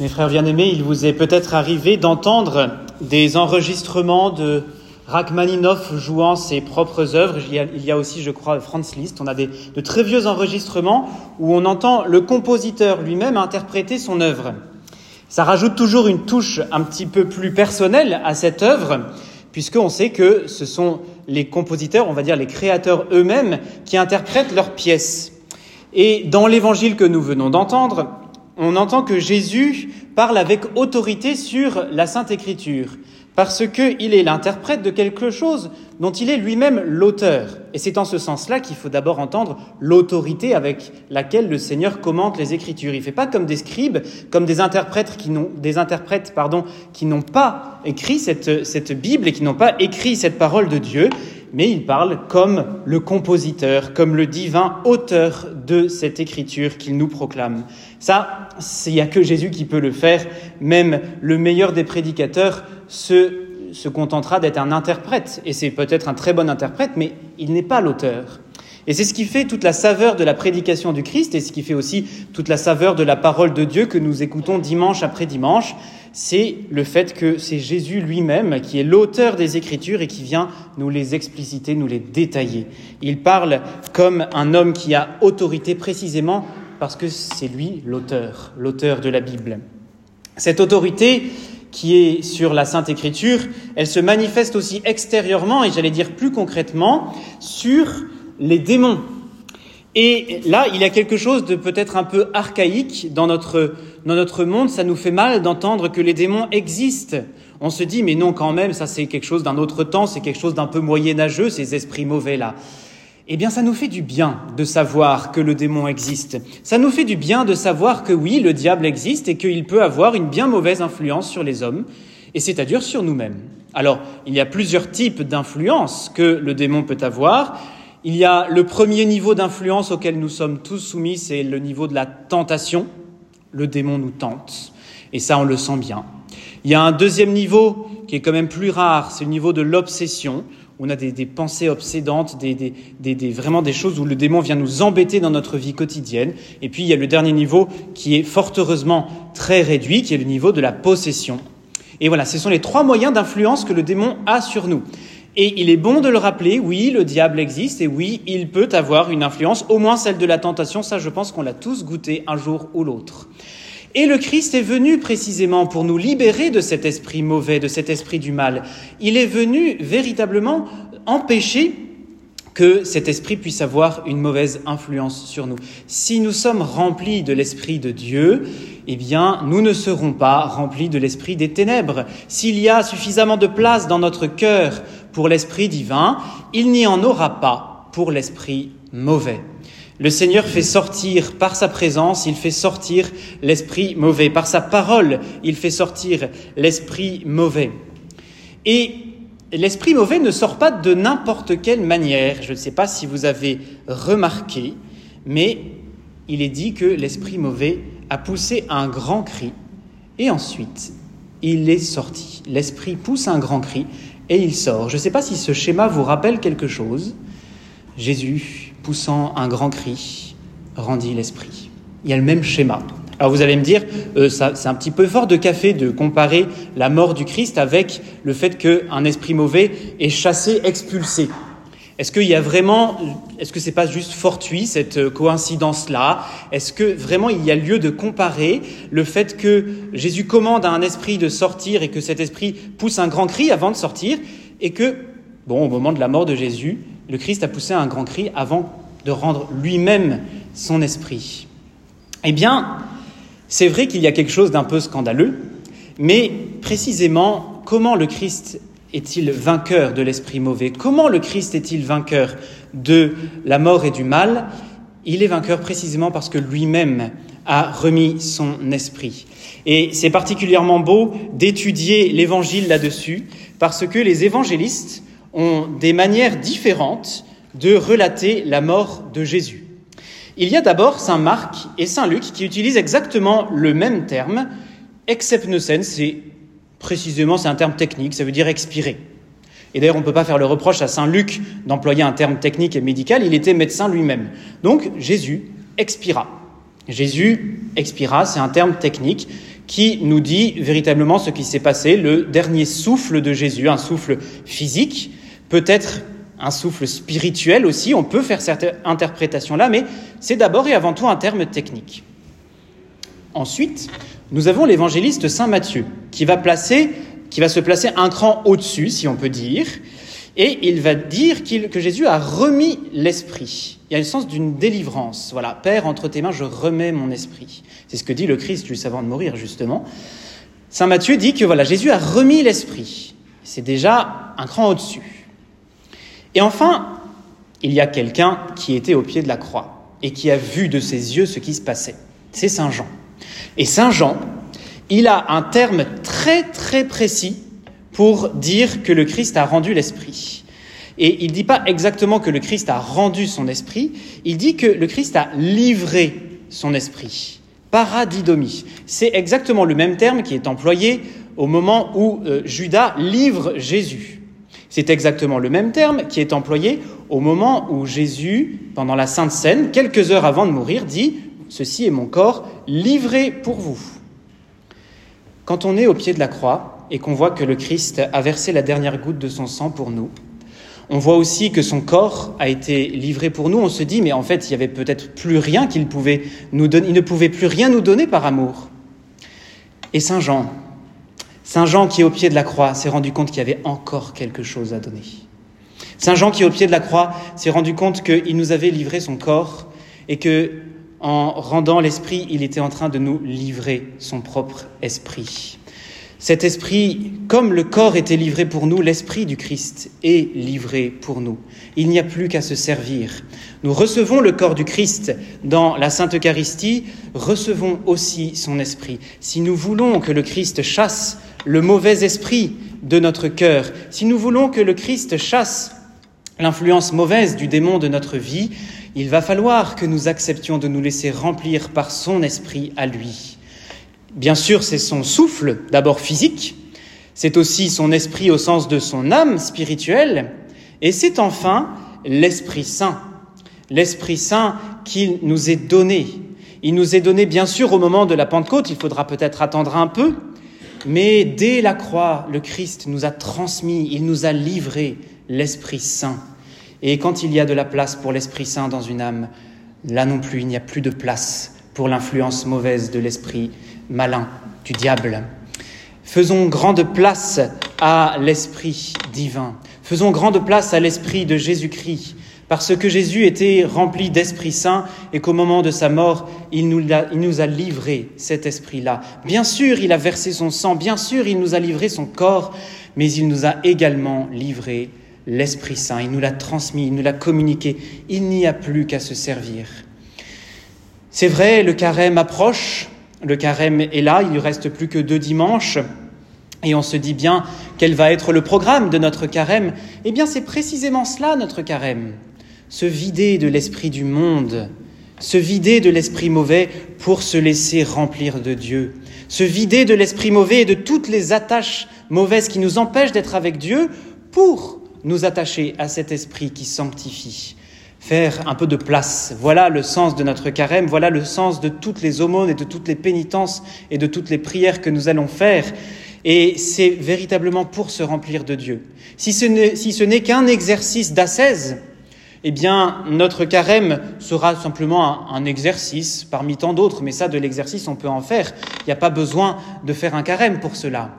Mes frères bien-aimés, il vous est peut-être arrivé d'entendre des enregistrements de Rachmaninoff jouant ses propres œuvres. Il y a, aussi, je crois, Franz Liszt. On a des, de très vieux enregistrements où on entend le compositeur lui-même interpréter son œuvre. Ça rajoute toujours une touche un petit peu plus personnelle à cette œuvre, puisqu'on sait que ce sont les compositeurs, on va dire les créateurs eux-mêmes, qui interprètent leurs pièces. Et dans l'évangile que nous venons d'entendre, on entend que Jésus parle avec autorité sur la Sainte Écriture, parce qu'il est l'interprète de quelque chose dont il est lui-même l'auteur. Et c'est en ce sens-là qu'il faut d'abord entendre l'autorité avec laquelle le Seigneur commente les Écritures. Il ne fait pas comme des scribes, comme des interprètes qui n'ont, pas écrit cette, cette Bible et qui n'ont pas écrit cette parole de Dieu mais il parle comme le compositeur, comme le divin auteur de cette écriture qu'il nous proclame. Ça, il n'y a que Jésus qui peut le faire. Même le meilleur des prédicateurs se, se contentera d'être un interprète. Et c'est peut-être un très bon interprète, mais il n'est pas l'auteur. Et c'est ce qui fait toute la saveur de la prédication du Christ et ce qui fait aussi toute la saveur de la parole de Dieu que nous écoutons dimanche après dimanche c'est le fait que c'est Jésus lui-même qui est l'auteur des Écritures et qui vient nous les expliciter, nous les détailler. Il parle comme un homme qui a autorité précisément parce que c'est lui l'auteur, l'auteur de la Bible. Cette autorité qui est sur la Sainte Écriture, elle se manifeste aussi extérieurement et j'allais dire plus concrètement sur les démons. Et là, il y a quelque chose de peut-être un peu archaïque dans notre, dans notre monde. Ça nous fait mal d'entendre que les démons existent. On se dit, mais non, quand même, ça c'est quelque chose d'un autre temps, c'est quelque chose d'un peu moyenâgeux, ces esprits mauvais-là. Eh bien, ça nous fait du bien de savoir que le démon existe. Ça nous fait du bien de savoir que oui, le diable existe et qu'il peut avoir une bien mauvaise influence sur les hommes, et c'est-à-dire sur nous-mêmes. Alors, il y a plusieurs types d'influence que le démon peut avoir. Il y a le premier niveau d'influence auquel nous sommes tous soumis, c'est le niveau de la tentation. Le démon nous tente, et ça on le sent bien. Il y a un deuxième niveau qui est quand même plus rare, c'est le niveau de l'obsession. On a des, pensées obsédantes, des, vraiment des choses où le démon vient nous embêter dans notre vie quotidienne. Et puis il y a le dernier niveau qui est fort heureusement très réduit, qui est le niveau de la possession. Et voilà, ce sont les trois moyens d'influence que le démon a sur nous. Et il est bon de le rappeler, oui, le diable existe et oui, il peut avoir une influence, au moins celle de la tentation, ça je pense qu'on l'a tous goûté un jour ou l'autre. Et le Christ est venu précisément pour nous libérer de cet esprit mauvais, de cet esprit du mal. Il est venu véritablement empêcher que cet esprit puisse avoir une mauvaise influence sur nous. Si nous sommes remplis de l'esprit de Dieu, eh bien, nous ne serons pas remplis de l'esprit des ténèbres. S'il y a suffisamment de place dans notre cœur pour l'esprit divin, il n'y en aura pas pour l'esprit mauvais. Le Seigneur fait sortir par sa présence, il fait sortir l'esprit mauvais. Par sa parole, il fait sortir l'esprit mauvais. Et l'esprit mauvais ne sort pas de n'importe quelle manière. Je ne sais pas si vous avez remarqué, mais il est dit que l'esprit mauvais a poussé un grand cri et ensuite il est sorti. L'esprit pousse un grand cri et il sort. Je ne sais pas si ce schéma vous rappelle quelque chose. Jésus, poussant un grand cri, rendit l'esprit. Il y a le même schéma. Alors vous allez me dire, euh, c'est un petit peu fort de café de comparer la mort du Christ avec le fait qu'un esprit mauvais est chassé, expulsé. Est-ce qu'il y a vraiment, est-ce que c'est pas juste fortuit cette coïncidence-là? Est-ce que vraiment il y a lieu de comparer le fait que Jésus commande à un esprit de sortir et que cet esprit pousse un grand cri avant de sortir et que, bon, au moment de la mort de Jésus, le Christ a poussé un grand cri avant de rendre lui-même son esprit. Eh bien, c'est vrai qu'il y a quelque chose d'un peu scandaleux, mais précisément, comment le Christ est-il vainqueur de l'esprit mauvais? Comment le Christ est-il vainqueur de la mort et du mal? Il est vainqueur précisément parce que lui-même a remis son esprit. Et c'est particulièrement beau d'étudier l'évangile là-dessus, parce que les évangélistes ont des manières différentes de relater la mort de Jésus. Il y a d'abord Saint Marc et Saint Luc qui utilisent exactement le même terme, excepnosen, c'est Précisément, c'est un terme technique, ça veut dire expirer. Et d'ailleurs, on ne peut pas faire le reproche à Saint Luc d'employer un terme technique et médical, il était médecin lui-même. Donc, Jésus expira. Jésus expira, c'est un terme technique qui nous dit véritablement ce qui s'est passé, le dernier souffle de Jésus, un souffle physique, peut-être un souffle spirituel aussi, on peut faire cette interprétation-là, mais c'est d'abord et avant tout un terme technique. Ensuite, nous avons l'évangéliste Saint Matthieu, qui va, placer, qui va se placer un cran au-dessus, si on peut dire, et il va dire que Jésus a remis l'esprit. Il y a le sens d'une délivrance. Voilà, Père, entre tes mains, je remets mon esprit. C'est ce que dit le Christ juste avant de mourir, justement. Saint Matthieu dit que voilà, Jésus a remis l'esprit. C'est déjà un cran au-dessus. Et enfin, il y a quelqu'un qui était au pied de la croix et qui a vu de ses yeux ce qui se passait. C'est Saint Jean. Et Saint Jean, il a un terme très très précis pour dire que le Christ a rendu l'esprit. Et il ne dit pas exactement que le Christ a rendu son esprit, il dit que le Christ a livré son esprit. Paradidomie. C'est exactement le même terme qui est employé au moment où euh, Judas livre Jésus. C'est exactement le même terme qui est employé au moment où Jésus, pendant la Sainte Seine, quelques heures avant de mourir, dit Ceci est mon corps livré pour vous. Quand on est au pied de la croix et qu'on voit que le Christ a versé la dernière goutte de son sang pour nous, on voit aussi que son corps a été livré pour nous. On se dit, mais en fait, il y avait peut-être plus rien qu'il pouvait nous donner. Il ne pouvait plus rien nous donner par amour. Et Saint Jean, Saint Jean qui est au pied de la croix s'est rendu compte qu'il y avait encore quelque chose à donner. Saint Jean qui est au pied de la croix s'est rendu compte qu'il nous avait livré son corps et que en rendant l'esprit, il était en train de nous livrer son propre esprit. Cet esprit, comme le corps était livré pour nous, l'esprit du Christ est livré pour nous. Il n'y a plus qu'à se servir. Nous recevons le corps du Christ dans la Sainte Eucharistie, recevons aussi son esprit. Si nous voulons que le Christ chasse le mauvais esprit de notre cœur, si nous voulons que le Christ chasse l'influence mauvaise du démon de notre vie, il va falloir que nous acceptions de nous laisser remplir par son esprit à lui. Bien sûr, c'est son souffle, d'abord physique, c'est aussi son esprit au sens de son âme spirituelle, et c'est enfin l'Esprit Saint. L'Esprit Saint qui nous est donné. Il nous est donné bien sûr au moment de la Pentecôte, il faudra peut-être attendre un peu, mais dès la croix, le Christ nous a transmis, il nous a livré l'Esprit Saint. Et quand il y a de la place pour l'Esprit Saint dans une âme, là non plus, il n'y a plus de place pour l'influence mauvaise de l'esprit malin, du diable. Faisons grande place à l'Esprit divin. Faisons grande place à l'Esprit de Jésus-Christ, parce que Jésus était rempli d'Esprit Saint et qu'au moment de sa mort, il nous, a, livré cet Esprit-là. Bien sûr, il a versé son sang, bien sûr, il nous a livré son corps, mais il nous a également livré l'Esprit Saint. Il nous l'a transmis, il nous l'a communiqué. Il n'y a plus qu'à se servir. C'est vrai, le carême approche, le carême est là, il ne reste plus que deux dimanches. Et on se dit bien quel va être le programme de notre carême. Eh bien, c'est précisément cela, notre carême. Se vider de l'esprit du monde, se vider de l'esprit mauvais pour se laisser remplir de Dieu, se vider de l'esprit mauvais et de toutes les attaches mauvaises qui nous empêchent d'être avec Dieu pour nous attacher à cet esprit qui sanctifie, faire un peu de place. Voilà le sens de notre carême, voilà le sens de toutes les aumônes et de toutes les pénitences et de toutes les prières que nous allons faire. Et c'est véritablement pour se remplir de Dieu. Si ce n'est qu'un exercice d'ascèse, eh bien, notre carême sera simplement un exercice parmi tant d'autres, mais ça, de l'exercice, on peut en faire. Il n'y a pas besoin de faire un carême pour cela.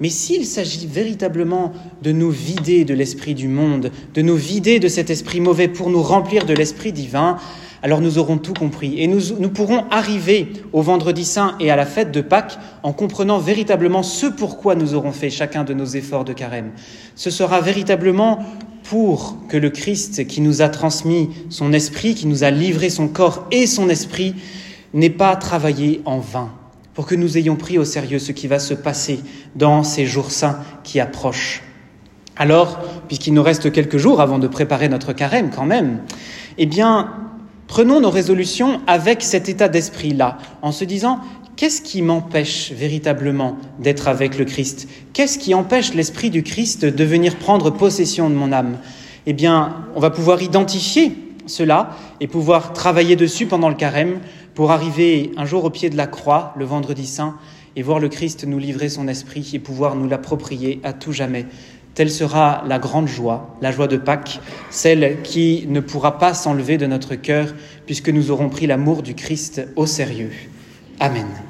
Mais s'il s'agit véritablement de nous vider de l'esprit du monde, de nous vider de cet esprit mauvais pour nous remplir de l'esprit divin, alors nous aurons tout compris et nous, pourrons arriver au vendredi saint et à la fête de Pâques en comprenant véritablement ce pourquoi nous aurons fait chacun de nos efforts de carême. Ce sera véritablement pour que le Christ qui nous a transmis son esprit, qui nous a livré son corps et son esprit, n'ait pas travaillé en vain pour que nous ayons pris au sérieux ce qui va se passer dans ces jours saints qui approchent. Alors, puisqu'il nous reste quelques jours avant de préparer notre carême quand même, eh bien, prenons nos résolutions avec cet état d'esprit-là, en se disant, qu'est-ce qui m'empêche véritablement d'être avec le Christ? Qu'est-ce qui empêche l'Esprit du Christ de venir prendre possession de mon âme? Eh bien, on va pouvoir identifier cela et pouvoir travailler dessus pendant le carême pour arriver un jour au pied de la croix, le vendredi saint, et voir le Christ nous livrer son esprit et pouvoir nous l'approprier à tout jamais. Telle sera la grande joie, la joie de Pâques, celle qui ne pourra pas s'enlever de notre cœur puisque nous aurons pris l'amour du Christ au sérieux. Amen.